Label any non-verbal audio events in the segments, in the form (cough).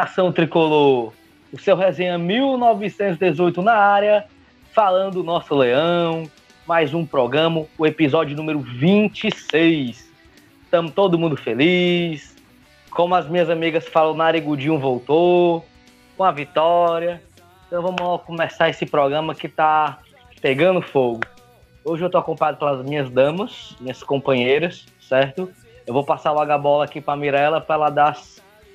Nação tricolor! O seu resenha 1918 na área, falando nosso leão, mais um programa, o episódio número 26. Estamos todo mundo feliz. Como as minhas amigas falam, Narigudinho voltou com a vitória. Então vamos começar esse programa que tá pegando fogo. Hoje eu tô acompanhado pelas minhas damas, minhas companheiras, certo? Eu vou passar logo a bola aqui para Mirella para ela dar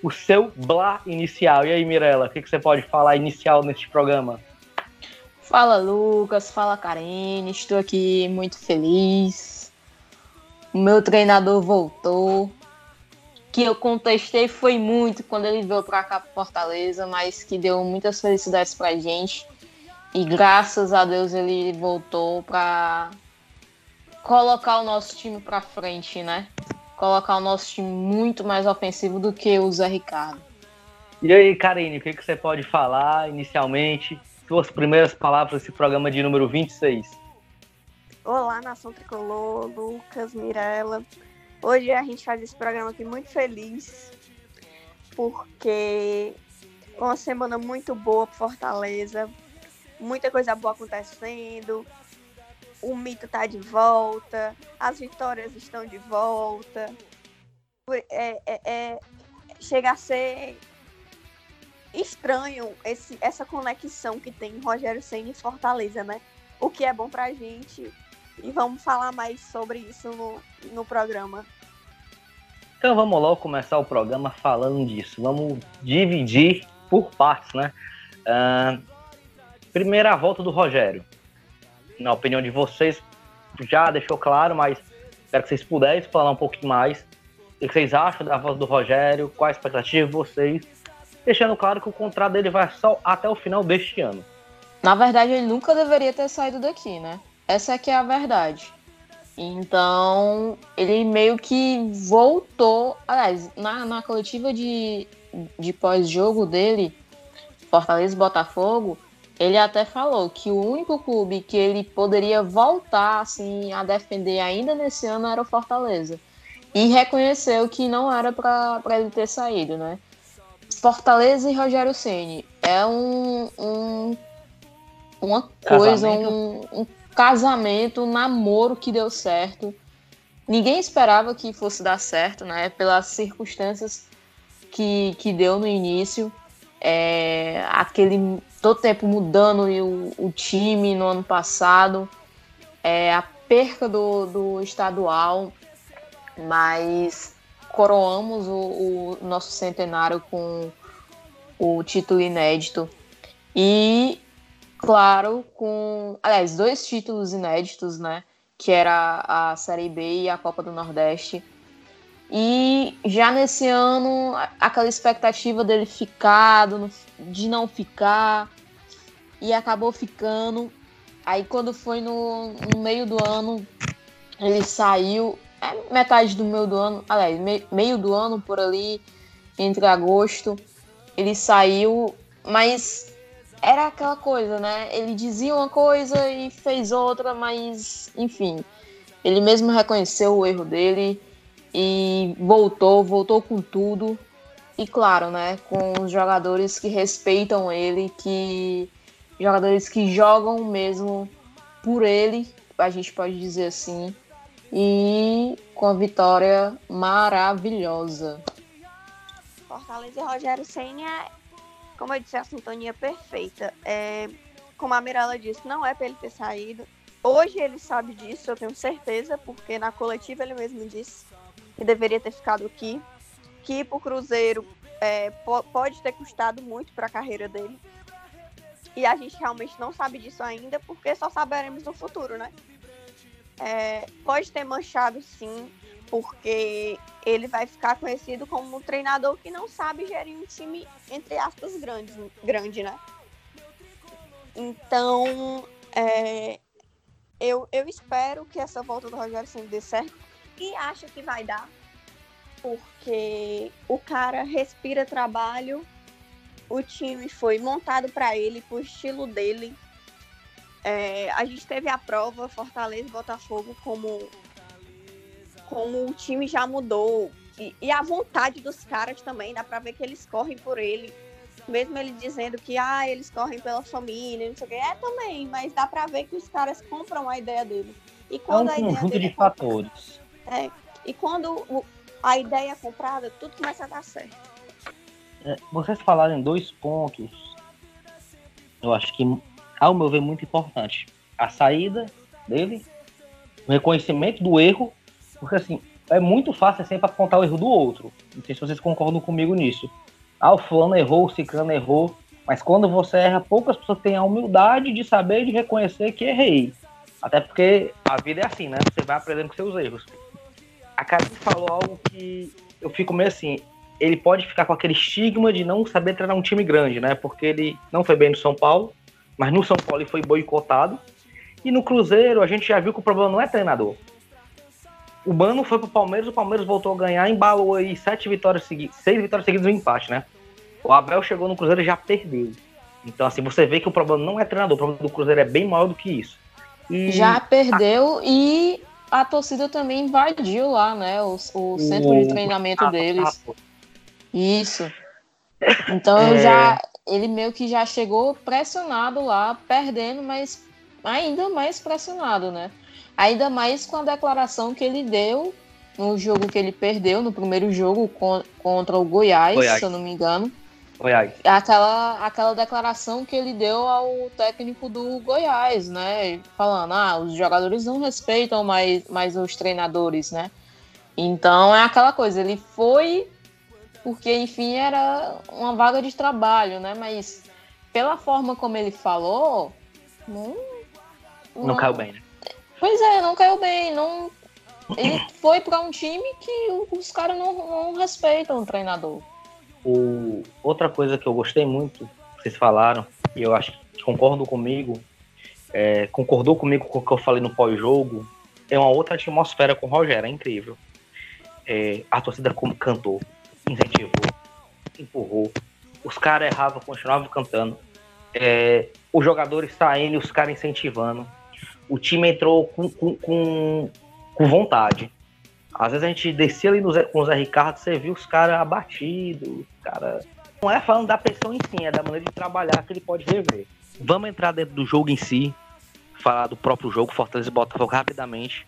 o seu blá inicial. E aí, Mirella, o que, que você pode falar inicial neste programa? Fala, Lucas. Fala, Karine. Estou aqui muito feliz. O meu treinador voltou. Que eu contestei foi muito quando ele veio para cá para Fortaleza, mas que deu muitas felicidades para gente. E graças a Deus ele voltou para colocar o nosso time para frente, né? Colocar o nosso time muito mais ofensivo do que o Zé Ricardo. E aí, Karine, o que, que você pode falar inicialmente? Suas primeiras palavras desse programa de número 26. Olá, Nação Tricolor, Lucas, Mirella. Hoje a gente faz esse programa aqui muito feliz, porque uma semana muito boa para Fortaleza, muita coisa boa acontecendo, o mito está de volta, as vitórias estão de volta. É, é, é, chega a ser estranho esse, essa conexão que tem Rogério Senna e Fortaleza, né? O que é bom pra gente. E vamos falar mais sobre isso no, no programa. Então vamos logo começar o programa falando disso. Vamos dividir por partes, né? Uh, primeira volta do Rogério na opinião de vocês, já deixou claro, mas espero que vocês pudessem falar um pouquinho mais. O que vocês acham da voz do Rogério? Qual a expectativa de vocês? Deixando claro que o contrato dele vai só até o final deste ano. Na verdade, ele nunca deveria ter saído daqui, né? Essa é que é a verdade. Então, ele meio que voltou. Aliás, na, na coletiva de, de pós-jogo dele, Fortaleza e Botafogo, ele até falou que o único clube que ele poderia voltar assim a defender ainda nesse ano era o Fortaleza. E reconheceu que não era para ele ter saído, né? Fortaleza e Rogério Ceni é um, um uma coisa, casamento. Um, um casamento, um namoro que deu certo. Ninguém esperava que fosse dar certo, né? Pelas circunstâncias que, que deu no início. É, aquele todo tempo mudando o, o time no ano passado, é, a perca do, do estadual, mas coroamos o, o nosso centenário com o título inédito. E, claro, com. Aliás, dois títulos inéditos, né? Que era a Série B e a Copa do Nordeste. E já nesse ano, aquela expectativa dele ficar, de não ficar, e acabou ficando. Aí quando foi no, no meio do ano, ele saiu. É metade do meio do ano, aliás, meio do ano por ali, entre agosto, ele saiu, mas era aquela coisa, né? Ele dizia uma coisa e fez outra, mas enfim, ele mesmo reconheceu o erro dele e voltou, voltou com tudo. E claro, né, com os jogadores que respeitam ele, que jogadores que jogam mesmo por ele, a gente pode dizer assim, e com a vitória maravilhosa. Fortaleza e Rogério Senna, como eu disse, a sintonia perfeita. É, como a Mirella disse, não é para ele ter saído. Hoje ele sabe disso, eu tenho certeza, porque na coletiva ele mesmo disse que deveria ter ficado aqui, que para o Cruzeiro é, pode ter custado muito para a carreira dele, e a gente realmente não sabe disso ainda, porque só saberemos no futuro, né? É, pode ter manchado sim, porque ele vai ficar conhecido como um treinador que não sabe gerir um time, entre aspas, grande, grande né? Então, é, eu, eu espero que essa volta do Rogério Senna dê certo e acho que vai dar, porque o cara respira trabalho o time foi montado para ele, pro estilo dele. É, a gente teve a prova Fortaleza e Botafogo como como o time já mudou e, e, a vontade dos caras também, dá pra ver que eles correm por ele. Mesmo ele dizendo que ah, eles correm pela família, não sei o que. É também, mas dá pra ver que os caras compram a ideia dele. E quando é um conjunto de é fatores. É. E quando a ideia é comprada, tudo começa a dar certo. É, vocês falaram em dois pontos, eu acho que, ao meu ver, muito importante. A saída dele, o reconhecimento do erro, porque assim, é muito fácil sempre apontar o erro do outro. Não sei se vocês concordam comigo nisso. Ah, o fulano errou, o ciclano errou, mas quando você erra, poucas pessoas têm a humildade de saber e de reconhecer que errei. Até porque a vida é assim, né? Você vai aprendendo com seus erros. A Karine falou algo que eu fico meio assim. Ele pode ficar com aquele estigma de não saber treinar um time grande, né? Porque ele não foi bem no São Paulo, mas no São Paulo ele foi boicotado. E no Cruzeiro a gente já viu que o problema não é treinador. O Mano foi pro Palmeiras, o Palmeiras voltou a ganhar, embalou aí sete vitórias seguidas, seis vitórias seguidas e um empate, né? O Abel chegou no Cruzeiro e já perdeu. Então, assim, você vê que o problema não é treinador, o problema do Cruzeiro é bem maior do que isso. E já perdeu e a torcida também invadiu lá, né? O, o centro o... de treinamento deles. Isso. Então é... já ele meio que já chegou pressionado lá, perdendo, mas ainda mais pressionado, né? Ainda mais com a declaração que ele deu no jogo que ele perdeu, no primeiro jogo contra o Goiás, Goiás. se eu não me engano. Goiás. Aquela, aquela declaração que ele deu ao técnico do Goiás, né? Falando, ah, os jogadores não respeitam mais, mais os treinadores, né? Então é aquela coisa, ele foi porque, enfim, era uma vaga de trabalho, né? Mas pela forma como ele falou, não. Não, não caiu bem, né? Pois é, não caiu bem. Não... Ele foi para um time que os caras não, não respeitam o treinador. O... Outra coisa que eu gostei muito, vocês falaram, e eu acho que concordam comigo, é, concordou comigo com o que eu falei no pós-jogo, é uma outra atmosfera com o Rogério, é incrível. É, a torcida cantou, incentivou, empurrou. Os caras erravam, continuavam cantando. É, os jogadores saindo os caras incentivando. O time entrou com, com, com, com vontade. Às vezes a gente descia ali com o Zé Ricardo, você viu os caras abatidos, cara. Não é falando da pessoa em si, é da maneira de trabalhar que ele pode rever. Vamos entrar dentro do jogo em si, falar do próprio jogo, Fortaleza e Botafogo rapidamente.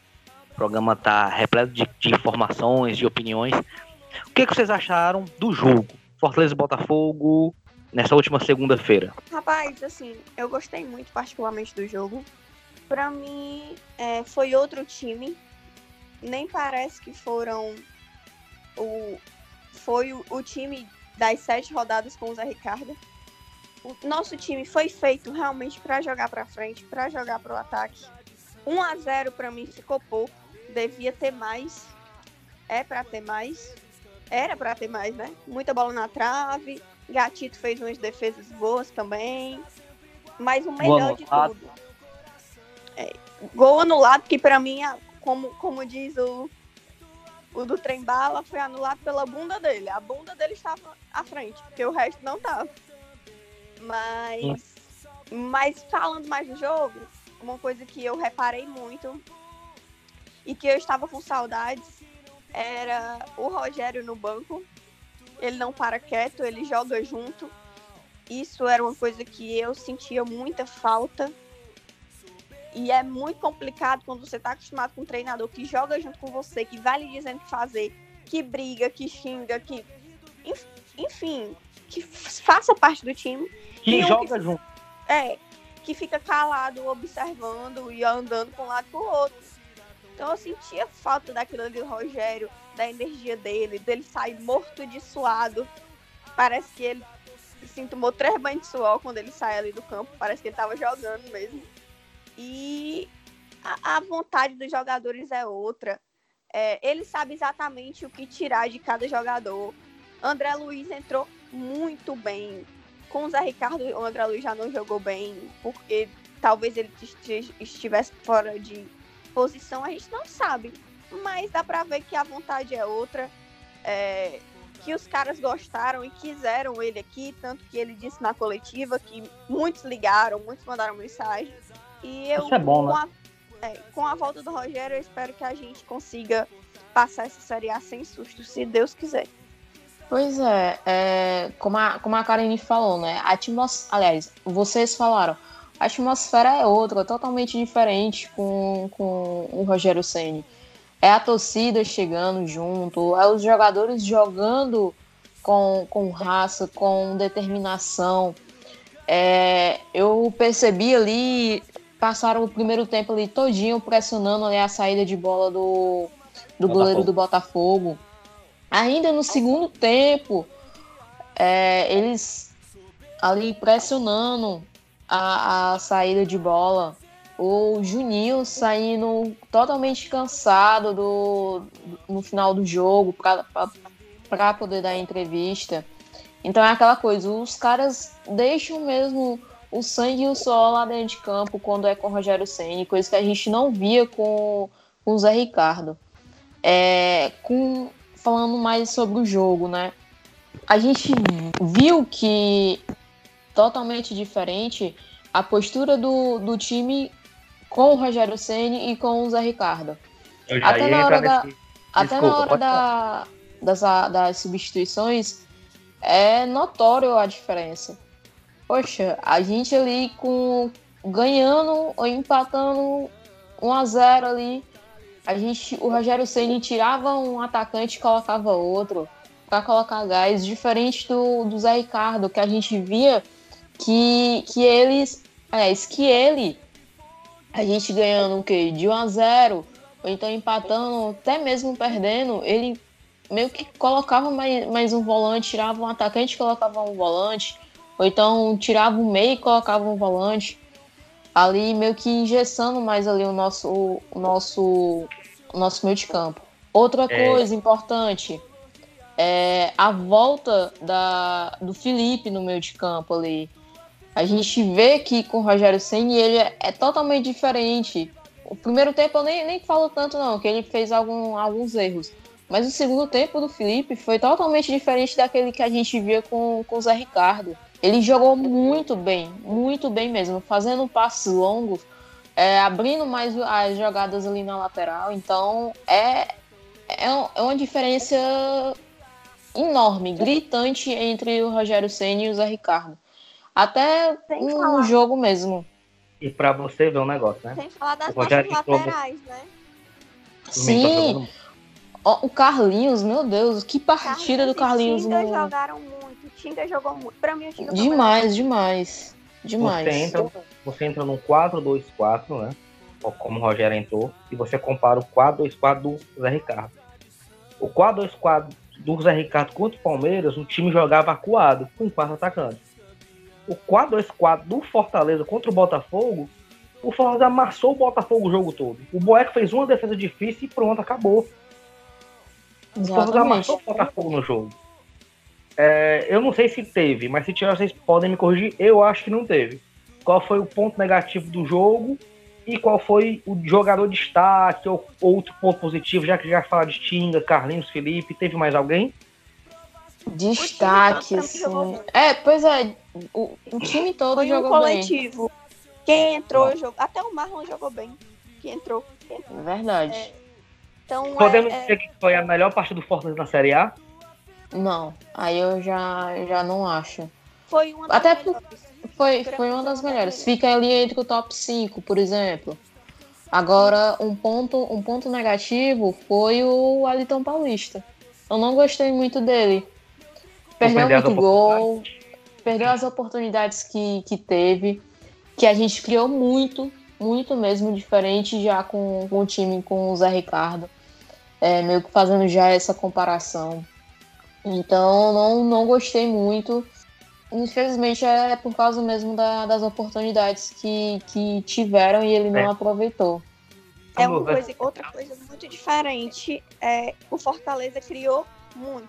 O programa tá repleto de, de informações, de opiniões. O que, que vocês acharam do jogo? Fortaleza e Botafogo nessa última segunda-feira. Rapaz, assim, eu gostei muito particularmente do jogo. Para mim, é, foi outro time nem parece que foram o foi o, o time das sete rodadas com o Zé Ricardo. O nosso time foi feito realmente para jogar para frente, para jogar para o ataque. 1 a 0 para mim ficou pouco, devia ter mais. É para ter mais. Era para ter mais, né? Muita bola na trave. Gatito fez umas defesas boas também. Mas o melhor de tudo. É, gol anulado, que para mim como, como diz o, o do trem bala, foi anulado pela bunda dele. A bunda dele estava à frente, porque o resto não estava. Mas, mas falando mais do jogo, uma coisa que eu reparei muito e que eu estava com saudades era o Rogério no banco. Ele não para quieto, ele joga junto. Isso era uma coisa que eu sentia muita falta e é muito complicado quando você está acostumado com um treinador que joga junto com você, que vai lhe dizendo o que fazer, que briga, que xinga, que. Enfim, que faça parte do time. Que joga que, junto. É, que fica calado, observando e andando para um lado para o outro. Então eu sentia falta daquilo ali do Rogério, da energia dele, dele sair morto de suado. Parece que ele assim, tomou três banhos de suor quando ele sai ali do campo. Parece que ele estava jogando mesmo. E a, a vontade dos jogadores é outra. É, ele sabe exatamente o que tirar de cada jogador. André Luiz entrou muito bem. Com o Zé Ricardo, o André Luiz já não jogou bem, porque talvez ele estivesse fora de posição, a gente não sabe. Mas dá pra ver que a vontade é outra. É, que os caras gostaram e quiseram ele aqui, tanto que ele disse na coletiva que muitos ligaram, muitos mandaram mensagem. E eu, Isso é bom, com, né? a, é, com a volta do Rogério, eu espero que a gente consiga passar essa Série A sem susto, se Deus quiser. Pois é, é como, a, como a Karine falou, né? A atmos... Aliás, vocês falaram, a atmosfera é outra, totalmente diferente com, com o Rogério Ceni. É a torcida chegando junto, é os jogadores jogando com, com raça, com determinação. É, eu percebi ali, passaram o primeiro tempo ali todinho pressionando ali a saída de bola do, do goleiro do Botafogo. Ainda no segundo tempo, é, eles ali pressionando a, a saída de bola. O Juninho saindo totalmente cansado do, no final do jogo para poder dar entrevista. Então é aquela coisa, os caras deixam mesmo o sangue e o sol lá dentro de campo quando é com o Rogério Senna, coisa que a gente não via com, com o Zé Ricardo. É, com, falando mais sobre o jogo, né? A gente viu que totalmente diferente a postura do, do time com o Rogério Ceni e com o Zé Ricardo. Até na hora, da, nesse... até na hora da, das, das substituições é notório a diferença. Poxa, a gente ali com ganhando ou empatando 1 a 0 ali, a gente, o Rogério Ceni tirava um atacante e colocava outro para colocar gás, diferente do, do Zé Ricardo, que a gente via que, que eles. É, que ele, a gente ganhando o quê? De 1 a 0 ou então empatando, até mesmo perdendo, ele meio que colocava mais, mais um volante, tirava um atacante colocava um volante, ou então tirava um meio e colocava um volante, ali meio que engessando mais ali o nosso, o, nosso, o nosso meio de campo. Outra é. coisa importante é a volta da, do Felipe no meio de campo ali a gente vê que com o Rogério Senni ele é, é, totalmente diferente. O primeiro tempo eu nem, nem falo tanto não, que ele fez algum, alguns erros. Mas o segundo tempo do Felipe foi totalmente diferente daquele que a gente via com, com o Zé Ricardo. Ele jogou muito bem, muito bem mesmo, fazendo passos longos, é, abrindo mais as jogadas ali na lateral. Então é, é, é uma diferença enorme, gritante entre o Rogério Senna e o Zé Ricardo. Até no jogo mesmo. E para você ver um negócio, né? Sem falar das nossas laterais, né? Sim. O Carlinhos, meu Deus, que partida Carlinhos do Carlinhos. O Tinga no... jogaram muito. Tinga jogou muito. Pra mim, o Tinga Demais, demais. Demais. Você entra, você entra num 4-2-4, né? Como o Rogério entrou, e você compara o 4-2-4 do Zé Ricardo. O 4-2-4 do Zé Ricardo contra o Palmeiras, o time jogava acuado, com quatro atacantes o 4-2-4 do Fortaleza contra o Botafogo, o Fortaleza amassou o Botafogo o jogo todo. O Boeck fez uma defesa difícil e pronto, acabou. O Fortaleza amassou o Botafogo no jogo. É, eu não sei se teve, mas se tiver, vocês podem me corrigir. Eu acho que não teve. Qual foi o ponto negativo do jogo e qual foi o jogador de destaque ou outro ponto positivo, já que já fala de Tinga, Carlinhos, Felipe, teve mais alguém? Destaque, assim. É, pois é, o, o time todo Foi jogou um coletivo. Bem. Quem entrou, jogou. Até o Marlon jogou bem. Que entrou. entrou. Verdade. É, então, Podemos é, dizer é... que foi a melhor parte do Fortaleza na Série A? Não, aí eu já, já não acho. Foi uma das Até melhores. Foi, foi uma das melhores. Fica ali entre o top 5, por exemplo. Agora, um ponto, um ponto negativo foi o Alitão Paulista. Eu não gostei muito dele. Perdeu muito gol, perdeu as oportunidades que, que teve, que a gente criou muito, muito mesmo, diferente já com, com o time com o Zé Ricardo, é, meio que fazendo já essa comparação. Então, não, não gostei muito. Infelizmente é por causa mesmo da, das oportunidades que, que tiveram e ele não é. aproveitou. É uma coisa, outra coisa muito diferente. É, o Fortaleza criou muito.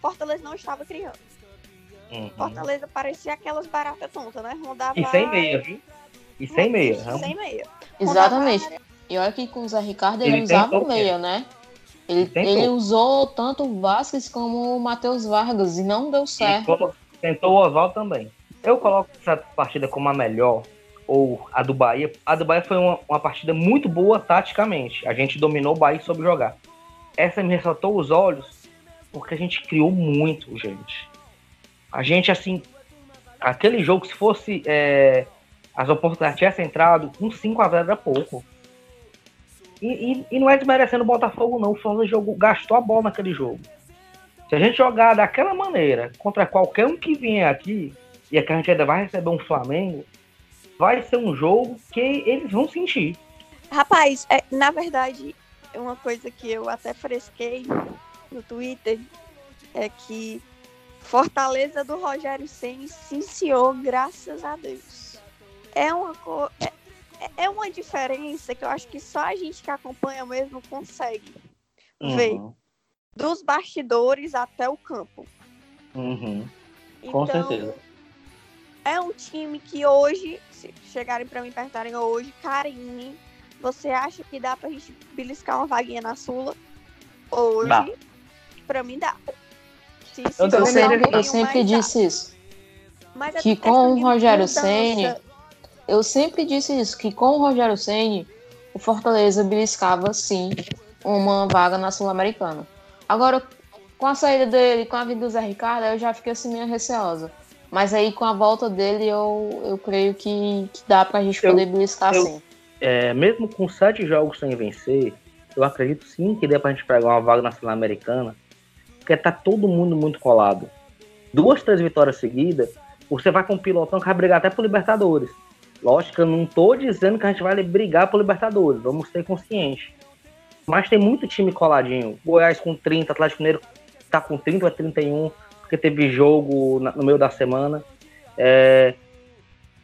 Fortaleza não estava criando. Uhum. Fortaleza parecia aquelas baratas tontas, né? Rondava e sem meia, viu? E sem meia. Sem meia. Exatamente. E olha que com o Zé Ricardo ele, ele usava meia, né? Ele, ele usou tanto o Vasquez como o Matheus Vargas e não deu certo. tentou o Oswaldo também. Eu coloco essa partida como a melhor, ou a do Bahia. A do Bahia foi uma, uma partida muito boa taticamente. A gente dominou o Bahia sobre jogar. essa me ressaltou os olhos porque a gente criou muito, gente. A gente, assim, aquele jogo, se fosse é, as oportunidades tivessem entrado, um 5x0 era pouco. E, e, e, não é desmerecendo o Botafogo, não. O Fortaleza jogou, gastou a bola naquele jogo. Se a gente jogar daquela maneira contra qualquer um que vier aqui, e é a gente ainda vai receber um Flamengo, vai ser um jogo que eles vão sentir. Rapaz, é, na verdade, uma coisa que eu até fresquei no Twitter é que Fortaleza do Rogério Senna se iniciou, graças a Deus. É uma, é, é uma diferença que eu acho que só a gente que acompanha mesmo consegue uhum. ver. Dos bastidores até o campo. Uhum. Com então, certeza. É um time que hoje, se chegarem para mim e perguntarem hoje, Karine, você acha que dá pra gente beliscar uma vaguinha na Sula? Hoje, dá. pra mim dá. Se, se eu, sempre, eu sempre disse dá. isso. Mas que com o Rogério Senni, eu sempre disse isso, que com o Rogério Senni, o Fortaleza beliscava sim uma vaga na Sul-Americana. Agora, com a saída dele, com a vinda do Zé Ricardo, eu já fiquei assim meio receosa. Mas aí com a volta dele, eu, eu creio que, que dá pra gente poder eu, beliscar eu, sim. É, mesmo com sete jogos sem vencer, eu acredito sim que dê pra gente pegar uma vaga na Sul-Americana, porque tá todo mundo muito colado. Duas, três vitórias seguidas, você vai com um pilotão que vai brigar até por Libertadores. Lógico, eu não tô dizendo que a gente vai brigar por Libertadores, vamos ser conscientes. Mas tem muito time coladinho. Goiás com 30, Atlético Mineiro tá com 30 ou 31, porque teve jogo no meio da semana. É,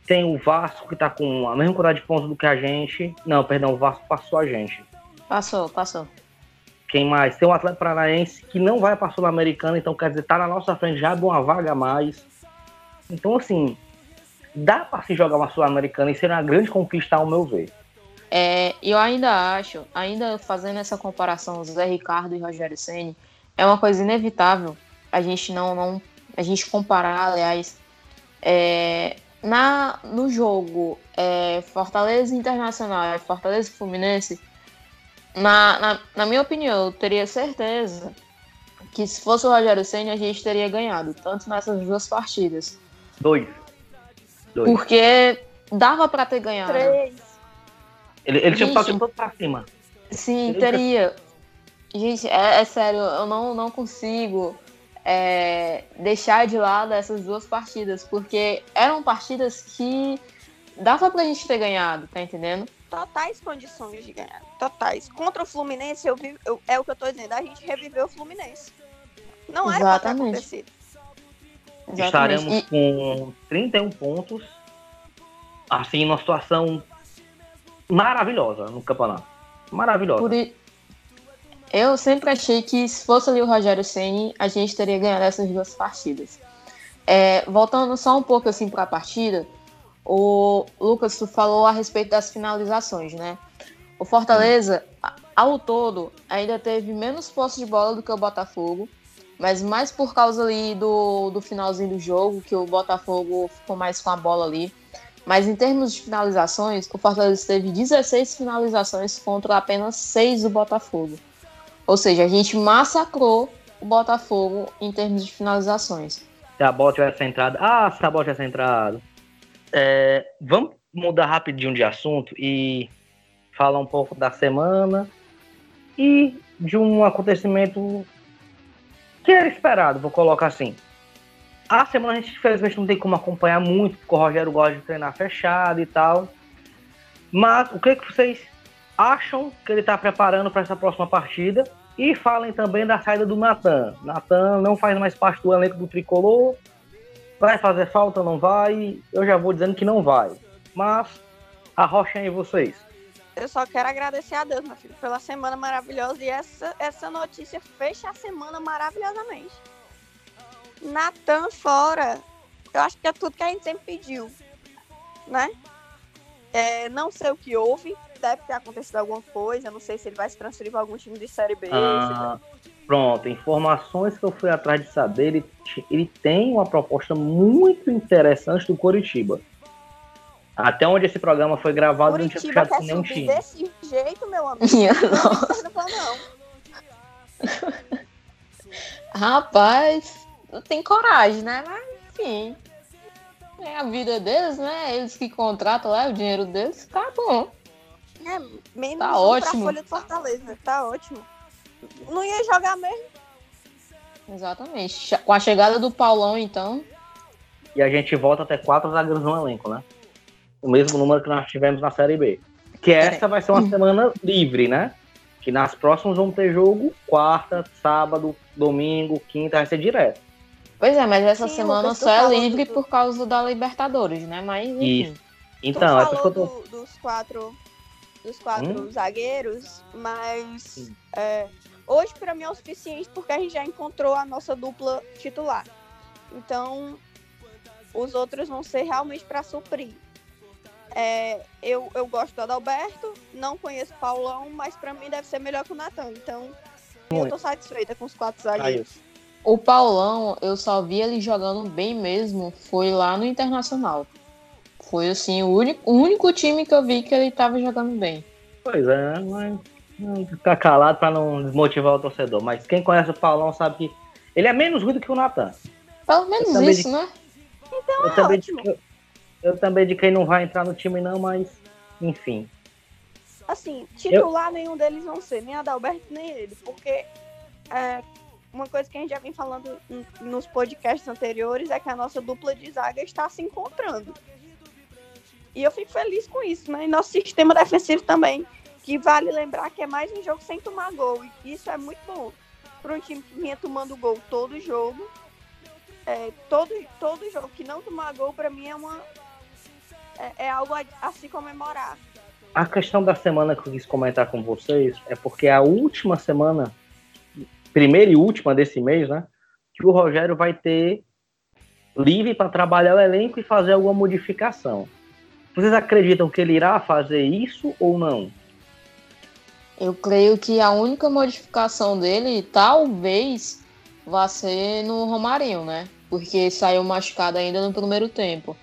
tem o Vasco que tá com a mesma quantidade de pontos do que a gente. Não, perdão, o Vasco passou a gente. Passou, passou. Quem mais? Tem o Atlético Paranaense que não vai para a Sul-Americana, então quer dizer, tá na nossa frente já de uma vaga a mais. Então, assim, dá para se jogar uma Sul-Americana e ser uma grande conquista, ao meu ver. É, eu ainda acho, ainda fazendo essa comparação, Zé Ricardo e Rogério Ceni, é uma coisa inevitável a gente não, não a gente comparar, aliás, é, na, no jogo é, Fortaleza Internacional e Fortaleza Fluminense, na, na, na, minha opinião, eu teria certeza que se fosse o Rogério Senna, a gente teria ganhado, tanto nessas duas partidas. Dois. Dois. Porque dava para ter ganhado. Três. Ele, ele tinha passado todo pra cima. Sim, ele teria. Gente, é, é, sério, eu não, não consigo é, deixar de lado essas duas partidas, porque eram partidas que dava pra gente ter ganhado, tá entendendo? Totais condições de ganhar, totais. Contra o Fluminense, eu, vi, eu é o que eu tô dizendo, a gente reviveu o Fluminense. Não era Exatamente. pra ter acontecido. Exatamente. Estaremos e... com 31 pontos, assim, numa situação maravilhosa no campeonato. Maravilhosa. Por, eu sempre achei que se fosse ali o Rogério Ceni, a gente teria ganhado essas duas partidas. É, voltando só um pouco assim para a partida, o Lucas tu falou a respeito das finalizações, né? O Fortaleza, ao todo, ainda teve menos posse de bola do que o Botafogo, mas mais por causa ali do, do finalzinho do jogo, que o Botafogo ficou mais com a bola ali. Mas em termos de finalizações, o Fortaleza teve 16 finalizações contra apenas 6 do Botafogo. Ou seja, a gente massacrou o Botafogo em termos de finalizações. Se a bola tivesse entrado. Ah, se a bola tivesse entrado. É, vamos mudar rapidinho de assunto e falar um pouco da semana e de um acontecimento que era esperado, vou colocar assim. A semana a gente infelizmente não tem como acompanhar muito, porque o Rogério gosta de treinar fechado e tal. Mas o que, que vocês acham que ele está preparando para essa próxima partida. E falem também da saída do Natan. Natan não faz mais parte do elenco do tricolor. Vai fazer falta? Não vai? Eu já vou dizendo que não vai. Mas arrochem aí vocês. Eu só quero agradecer a Deus, meu filho, pela semana maravilhosa. E essa, essa notícia fecha a semana maravilhosamente. Natan fora. Eu acho que é tudo que a gente sempre pediu. Né? É, não sei o que houve deve ter acontecido alguma coisa. Não sei se ele vai se transferir para algum time de Série B. Ah, pronto, informações que eu fui atrás de saber. Ele, ele tem uma proposta muito interessante do Coritiba. Até onde esse programa foi gravado, Curitiba não tinha fechado nenhum time. desse jeito, meu amigo. (laughs) não. Não, (laughs) não. Rapaz, tem coragem, né? Mas, enfim. É a vida deles, né? Eles que contratam lá, o dinheiro deles, tá bom. É, menos Tá um ótimo. pra Folha de Fortaleza, tá ótimo. Não ia jogar mesmo. Exatamente. Com a chegada do Paulão, então, E a gente volta até quatro zagueiros no elenco, né? O mesmo número que nós tivemos na Série B. Que essa vai ser uma semana livre, né? Que nas próximas vamos ter jogo quarta, sábado, domingo, quinta, vai ser direto. Pois é, mas essa Sim, semana só é livre do- por causa da Libertadores, né? Mas enfim. Isso. Então, é tu que falou eu tô. do- dos quatro, dos quatro Hum? zagueiros, mas é, hoje pra mim é o suficiente porque a gente já encontrou a nossa dupla titular. Então, os outros vão ser realmente para suprir. É, eu, eu gosto do Adalberto, não conheço o Paulão, mas pra mim deve ser melhor que o Natan. Então, eu Muito. tô satisfeita com os quatro zagueiros. O Paulão, eu só vi ele jogando bem mesmo, foi lá no Internacional. Foi assim, o único, o único time que eu vi que ele tava jogando bem. Pois é, mas hum, ficar calado pra não desmotivar o torcedor. Mas quem conhece o Paulão sabe que ele é menos ruim do que o Natan. Pelo menos isso, né? Eu também, ótimo. eu, eu também de quem não vai entrar no time, não, mas enfim. Assim, titular nenhum deles vão ser, nem Adalberto nem ele, porque é, uma coisa que a gente já vem falando nos podcasts anteriores é que a nossa dupla de zaga está se encontrando. E eu fico feliz com isso, né? E nosso sistema defensivo também, que vale lembrar que é mais um jogo sem tomar gol. E isso é muito bom para um time que vinha tomando gol todo jogo. É, todo, todo jogo que não tomar gol, para mim, é uma. É, é algo a, a se comemorar. A questão da semana que eu quis comentar com vocês é porque a última semana, primeira e última desse mês, né? Que o Rogério vai ter livre para trabalhar o elenco e fazer alguma modificação. Vocês acreditam que ele irá fazer isso ou não? Eu creio que a única modificação dele talvez vá ser no Romarinho, né? Porque saiu machucado ainda no primeiro tempo.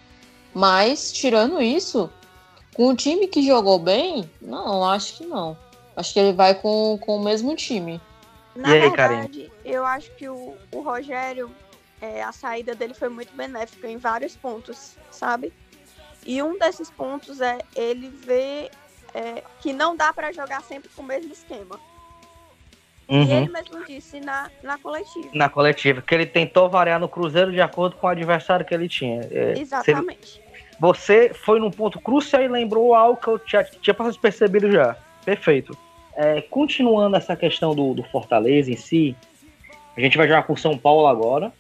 Mas, tirando isso, com o time que jogou bem, não, acho que não. Acho que ele vai com, com o mesmo time. Na E aí, verdade, eu acho que o, o Rogério, é, a saída dele foi muito benéfica em vários pontos, sabe? E um desses pontos é ele ver é, que não dá para jogar sempre com o mesmo esquema. E Uhum. ele mesmo disse na, na coletiva. Na coletiva, que ele tentou variar no Cruzeiro de acordo com o adversário que ele tinha. É, Exatamente. Você foi num ponto crucial e lembrou algo que eu tinha, tinha passado percebido já. Perfeito. É, continuando essa questão do, do Fortaleza em si, a gente vai jogar com o São Paulo agora.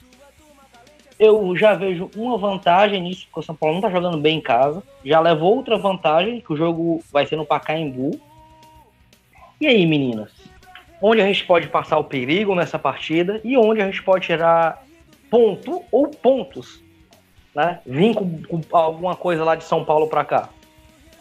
Eu já vejo uma vantagem nisso, porque o São Paulo não tá jogando bem em casa. Já levou outra vantagem, que o jogo vai ser no Pacaembu. E aí, meninas? Onde a gente pode passar o perigo nessa partida e onde a gente pode tirar ponto ou pontos né? Vim com, com alguma coisa lá de São Paulo pra cá.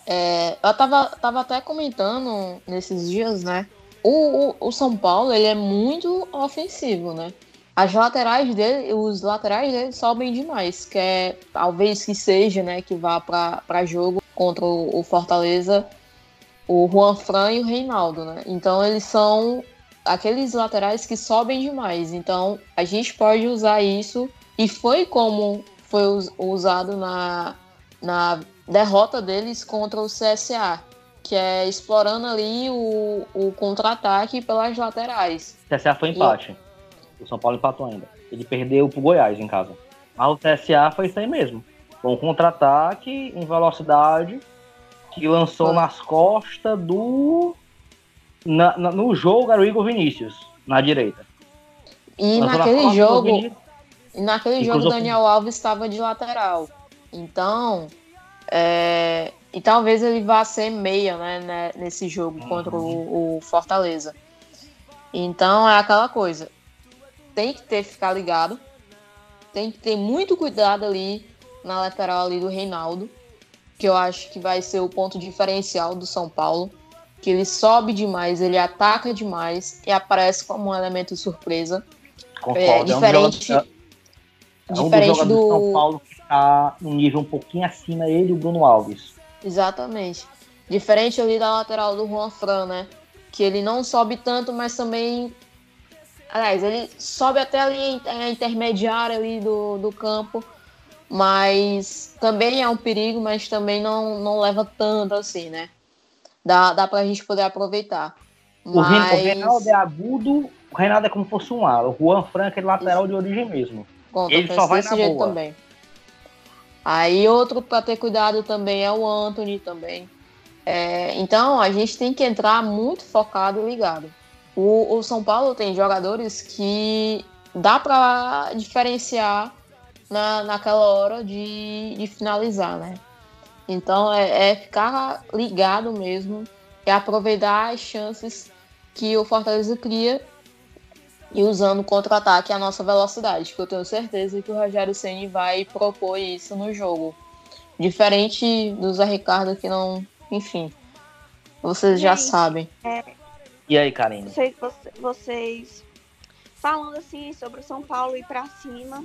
É, eu tava, tava até comentando nesses dias, né? O, o, o São Paulo, ele é muito ofensivo, né? As laterais dele, os laterais dele sobem demais, que é talvez que seja, né, que vá para jogo contra o, o Fortaleza, o Juan Fran e o Reinaldo, né? Então eles são aqueles laterais que sobem demais. Então a gente pode usar isso e foi como foi us- usado na, na derrota deles contra o CSA, que é explorando ali o, o contra-ataque pelas laterais. O CSA foi empate. O São Paulo empatou ainda. Ele perdeu pro Goiás em casa. Mas o CSA foi isso aí mesmo. Um contra-ataque em velocidade que lançou nas costas do. na- na- no jogo era o Igor Vinícius, na direita. E Lançou naquele jogo. E naquele E jogo, Daniel Alves estava de lateral. Então, é, e talvez ele vá ser meia né, né, nesse jogo Uhum. contra o, o Fortaleza. Então, é aquela coisa. Tem que ter ficar ligado. Tem que ter muito cuidado ali na lateral ali do Reinaldo. Que eu acho que vai ser o ponto diferencial do São Paulo. Que ele sobe demais, ele ataca demais e aparece como um elemento surpresa. Concordo. É, um diferente, é um dos diferente jogadores do São. Paulo que tá num nível um pouquinho acima ele e o Bruno Alves. Exatamente. Diferente ali da lateral do Juan Fran, né? Que ele não sobe tanto, mas também Aliás, ele sobe até ali a intermediária ali do, do campo, mas também é um perigo, mas também não, não leva tanto assim, né? Dá, dá pra gente poder aproveitar. O, mas... o Reinaldo é agudo, o Reinaldo é como se fosse um ala. O Juan Franco é lateral de origem mesmo. Ele só vai na jeito boa. também. Aí outro para ter cuidado também é o Anthony também. É, então a gente tem que entrar muito focado e ligado. O, o São Paulo tem jogadores que dá para diferenciar na, naquela hora de, de finalizar, né? Então é, é, ficar ligado mesmo, é aproveitar as chances que o Fortaleza cria e usando contra-ataque a nossa velocidade, que eu tenho certeza que o Rogério Ceni vai propor isso no jogo. Diferente do Zé Ricardo que não, enfim, vocês já sabem. É, e aí, Karine? Vocês, vocês falando assim sobre o São Paulo ir para cima,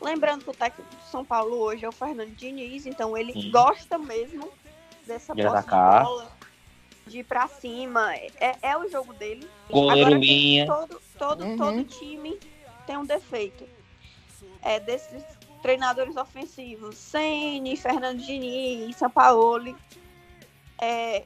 Lembrando que o técnico do São Paulo hoje é o Fernando Diniz, então ele Sim. gosta mesmo dessa de posse de bola, de ir pra cima. É, é o jogo dele. Goleiro linha. Todo, todo, uhum. todo time tem um defeito. É desses treinadores ofensivos, Sene, Fernando Diniz, Sampaoli, é,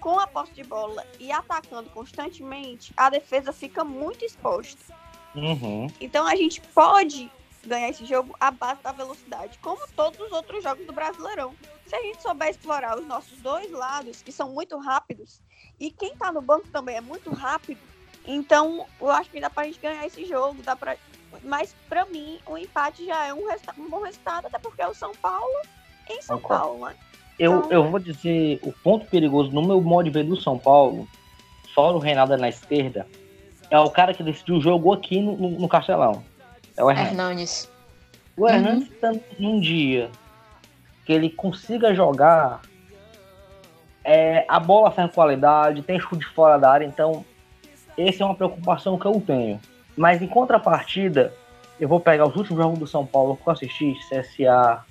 com a posse de bola e atacando constantemente, a defesa fica muito exposta. Uhum. Então a gente pode ganhar esse jogo à base da velocidade, como todos os outros jogos do Brasileirão. Se a gente souber explorar os nossos dois lados, que são muito rápidos, e quem tá no banco também é muito rápido, então eu acho que dá pra gente ganhar esse jogo, dá pra... Mas para mim, o empate já é um, um, bom resultado, até porque é o São Paulo em São Paulo, né? Eu, então... eu vou dizer, o ponto perigoso no meu modo de ver do São Paulo, fora o Reinaldo na esquerda, é o cara que decidiu o jogo aqui no, no, no Castelão. É o Hernandes. O Hernandes uhum. num dia que ele consiga jogar, é, a bola tem qualidade, tem chute fora da área, então essa é uma preocupação que eu tenho. Mas em contrapartida, eu vou pegar os últimos jogos do São Paulo que eu assisti, CSA,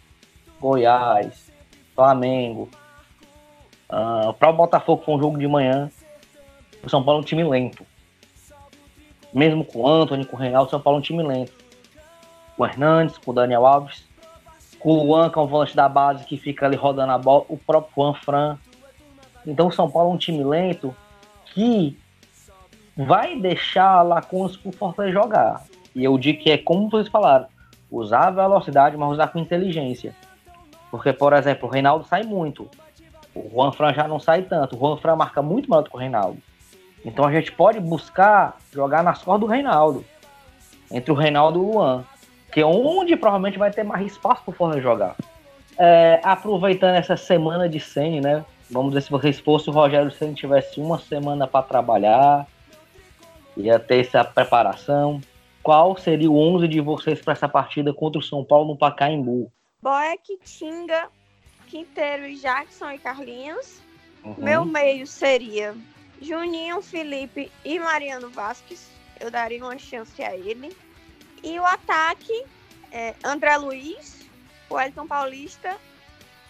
Goiás, Flamengo. Uh, para o Botafogo foi um jogo de manhã. O São Paulo é um time lento. Mesmo com o Anthony, com o Reinaldo, o São Paulo é um time lento com o Hernandes, com o Daniel Alves, com o Luan, que é um volante da base que fica ali rodando a bola, o próprio Juan Fran. Então o São Paulo é um time lento que vai deixar Lacunas pro Fortaleza jogar. E eu digo que é como vocês falaram, usar a velocidade, mas usar com inteligência. Porque, por exemplo, o Reinaldo sai muito. O Juan Fran já não sai tanto. O Juan Fran marca muito melhor do que o Reinaldo. Então a gente pode buscar jogar nas costas do Reinaldo. Entre o Reinaldo e o Luan que é onde provavelmente vai ter mais espaço para o Fortaleza jogar. É, aproveitando essa semana de Sene, né? Vamos dizer, se vocês fossem o Rogério Senna tivesse uma semana para trabalhar, ia ter essa preparação. Qual seria o 11 de vocês para essa partida contra o São Paulo no Pacaembu? Boeck, Tinga, Quinteiro e Jackson e Carlinhos. Uhum. Meu meio seria Juninho, Felipe e Mariano Vasquez. Eu daria uma chance a ele. E o ataque, é, André Luiz, Wellington Paulista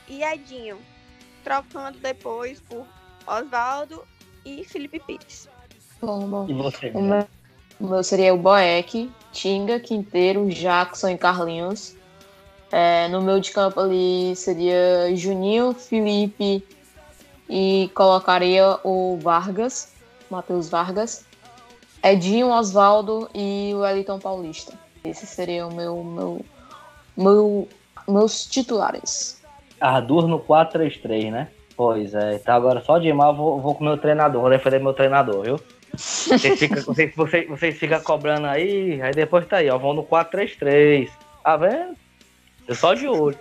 e Edinho, trocando depois por Oswaldo e Felipe Pires. Bom, bom. E você? O meu, o meu seria o Boeck, Tinga, Quinteiro, Jackson e Carlinhos. É, no meio de campo ali seria Juninho, Felipe e colocaria o Vargas, Matheus Vargas. Edinho, Oswaldo e o Wellington Paulista. Esse seria o meu, meu, meu meus titulares. Arthur no 4-3-3, né? Pois é, tá agora só de mal vou, vou com o meu treinador, vou defender meu treinador, viu? Vocês ficam vocês, vocês, vocês fica cobrando aí, aí depois tá aí, ó, vão no 4-3-3. Tá vendo? Eu só de olho.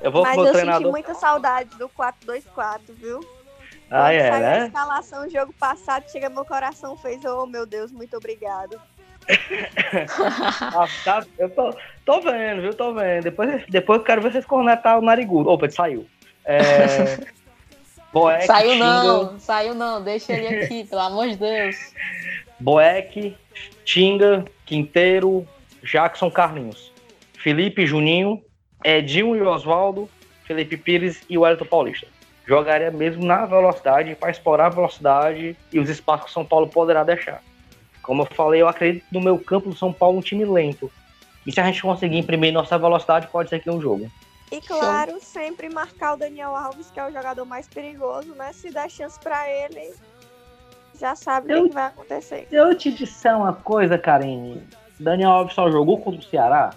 Eu vou Mas com o meu eu treinador. senti muita saudade do 4-2-4, viu? Ah, é, né? a escalação do jogo passado, chega meu coração fez, oh meu Deus, muito obrigado. (laughs) ah, tá, eu tô, tô vendo, viu? Tô vendo. Depois, depois eu quero ver vocês cornetar o narigudo. Opa, ele saiu. É... (laughs) Boeck, saiu não, saiu não, deixa ele aqui, (laughs) pelo amor de Deus. Boeck, Tinga, Quinteiro, Jackson Carlinhos. Felipe Juninho, Edinho e Oswaldo, Felipe Pires e o Wellington Paulista jogaria mesmo na velocidade para explorar a velocidade e os espaços que o São Paulo poderá deixar. Como eu falei, eu acredito no meu campo do São Paulo um time lento. E se a gente conseguir imprimir nossa velocidade, pode ser que um jogo. E claro, Show. sempre marcar o Daniel Alves, que é o jogador mais perigoso, né? Se der chance para ele, já sabe o que vai acontecer. Se eu te disser uma coisa, Karine, Daniel Alves só jogou contra o Ceará.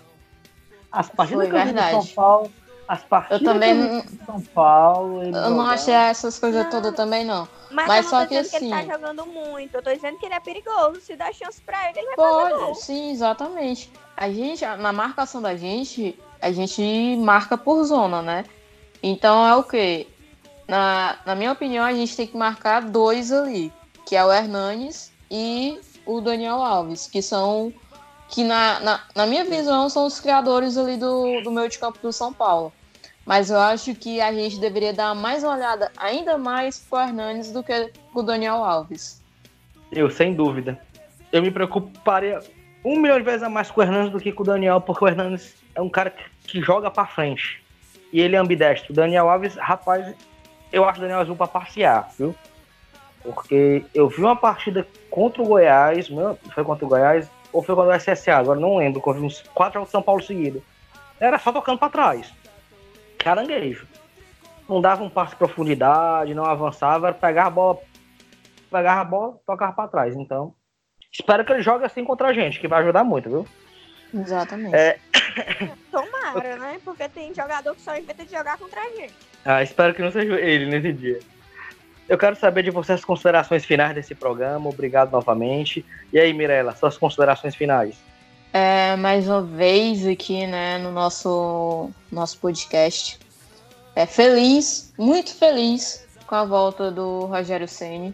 As partidas Foi que São Paulo, as partidas eu também de São Paulo. Eu não achei essas coisas todas também, não. Mas, mas só que assim. Que ele tá jogando muito. Eu tô dizendo que ele é perigoso. Se dá chance pra ele, ele vai Pode, fazer gol. Sim, exatamente. A gente, na marcação da gente, a gente marca por zona, né? Então é o quê? Na, na minha opinião, a gente tem que marcar dois ali, que é o Hernanes e o Daniel Alves, que são que na, na, na minha visão são os criadores ali do, do meio de campo do São Paulo. Mas eu acho que a gente deveria dar mais uma olhada ainda mais pro Hernanes do que o Daniel Alves. Eu, sem dúvida. Eu me preocuparia um milhão de vezes a mais com o Hernandes do que com o Daniel, porque o Hernandes é um cara que, que joga para frente. E ele é ambidestro. O Daniel Alves, rapaz, eu acho o Daniel Alves um pra passear, viu? Porque eu vi uma partida contra o Goiás, foi contra o Goiás, ou foi contra o SSA, agora não lembro, vi uns quatro jogos de São Paulo seguidos. Era só tocando para trás caranguejo. Não dava um passo de profundidade, não avançava, era pegar a bola, pegar a bola, tocar para trás. Então, espero que ele jogue assim contra a gente, que vai ajudar muito, viu? Exatamente. É... (laughs) Tomara, né? Porque tem jogador que só inventa de jogar contra a gente. Ah, espero que não seja ele nesse dia. Eu quero saber de vocês as considerações finais desse programa. Obrigado novamente. E aí, Mirella, suas considerações finais? É, mais uma vez aqui, né, no nosso, nosso podcast. É feliz, muito feliz com a volta do Rogério Ceni.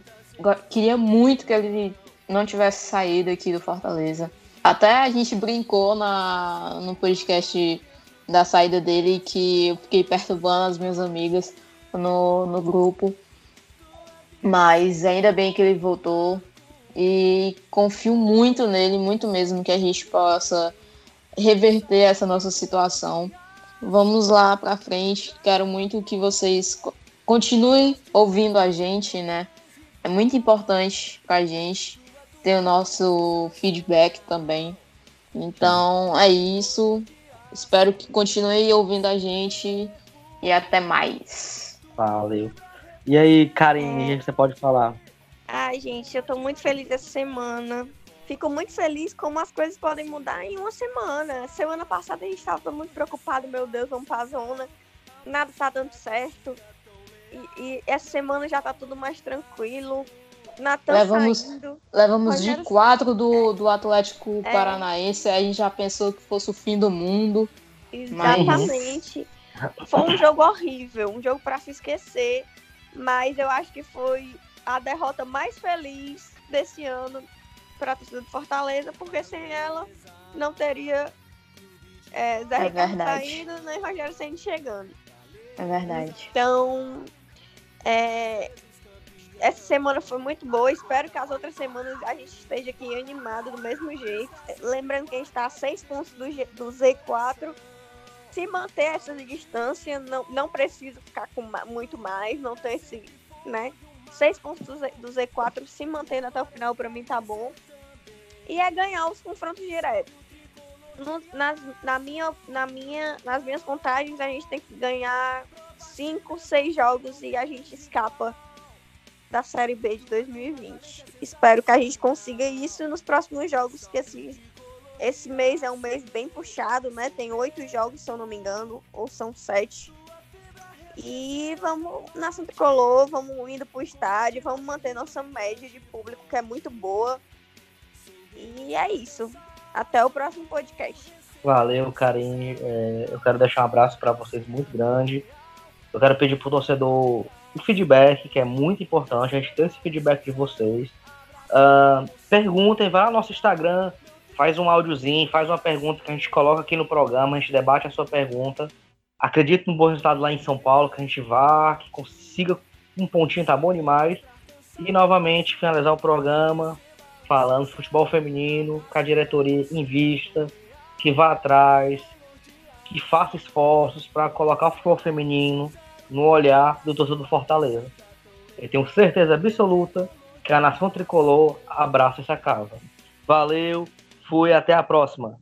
Queria muito que ele não tivesse saído aqui do Fortaleza. Até a gente brincou na, no podcast da saída dele que eu fiquei perturbando as minhas amigas no, no grupo. Mas ainda bem que ele voltou e confio muito nele, muito mesmo que a gente possa reverter essa nossa situação. Vamos lá para frente. Quero muito que vocês continuem ouvindo a gente, né? É muito importante para a gente ter o nosso feedback também. Então é isso. Espero que continuem ouvindo a gente e até mais. Valeu. E aí, Karine, é... você pode falar? Ai, gente, eu tô muito feliz essa semana. Fico muito feliz como as coisas podem mudar em uma semana. Semana passada a gente tava muito preocupado, meu Deus, vamos pra zona. Nada tá dando certo. E, e essa semana já tá tudo mais tranquilo. Natan levamos, saindo. Levamos de quatro do, do Atlético é. Paranaense, a gente já pensou que fosse o fim do mundo. Exatamente. Mas... Foi um jogo horrível, um jogo para se esquecer. Mas eu acho que foi a derrota mais feliz desse ano para a torcida do Fortaleza, porque sem ela não teria é, Zé é Ricardo saindo nem Rogério Senna chegando. É verdade. Então, é, essa semana foi muito boa. Espero que as outras semanas a gente esteja aqui animado do mesmo jeito. Lembrando que a gente está a seis pontos do, G, do Z4. Se manter essa distância, não, não preciso ficar com muito mais, não ter esse, né? seis pontos do, Z, do Z4 se mantendo até o final, para mim tá bom. E é ganhar os confrontos diretos. No, nas, na minha, na minha, nas minhas contagens, a gente tem que ganhar cinco, seis jogos e a gente escapa da Série B de 2020. Espero que a gente consiga isso nos próximos jogos, que esse, esse mês é um mês bem puxado, né? Tem oito jogos, se eu não me engano, ou são sete. E vamos na Santa Colô, vamos indo pro estádio, vamos manter nossa média de público, que é muito boa. E é isso. Até o próximo podcast. Valeu, Karine. É, eu quero deixar um abraço para vocês muito grande. Eu quero pedir pro torcedor o feedback, que é muito importante. A gente ter esse feedback de vocês. Uh, perguntem, vai no nosso Instagram, faz um áudiozinho, faz uma pergunta que a gente coloca aqui no programa, a gente debate a sua pergunta. Acredito no bom resultado lá em São Paulo, que a gente vá, que consiga um pontinho, tá bom demais. E novamente finalizar o programa falando futebol feminino, com a diretoria em vista, que vá atrás, que faça esforços para colocar o futebol feminino no olhar do torcedor do Fortaleza. Eu tenho certeza absoluta que a nação tricolor abraça essa casa. Valeu, fui, até a próxima.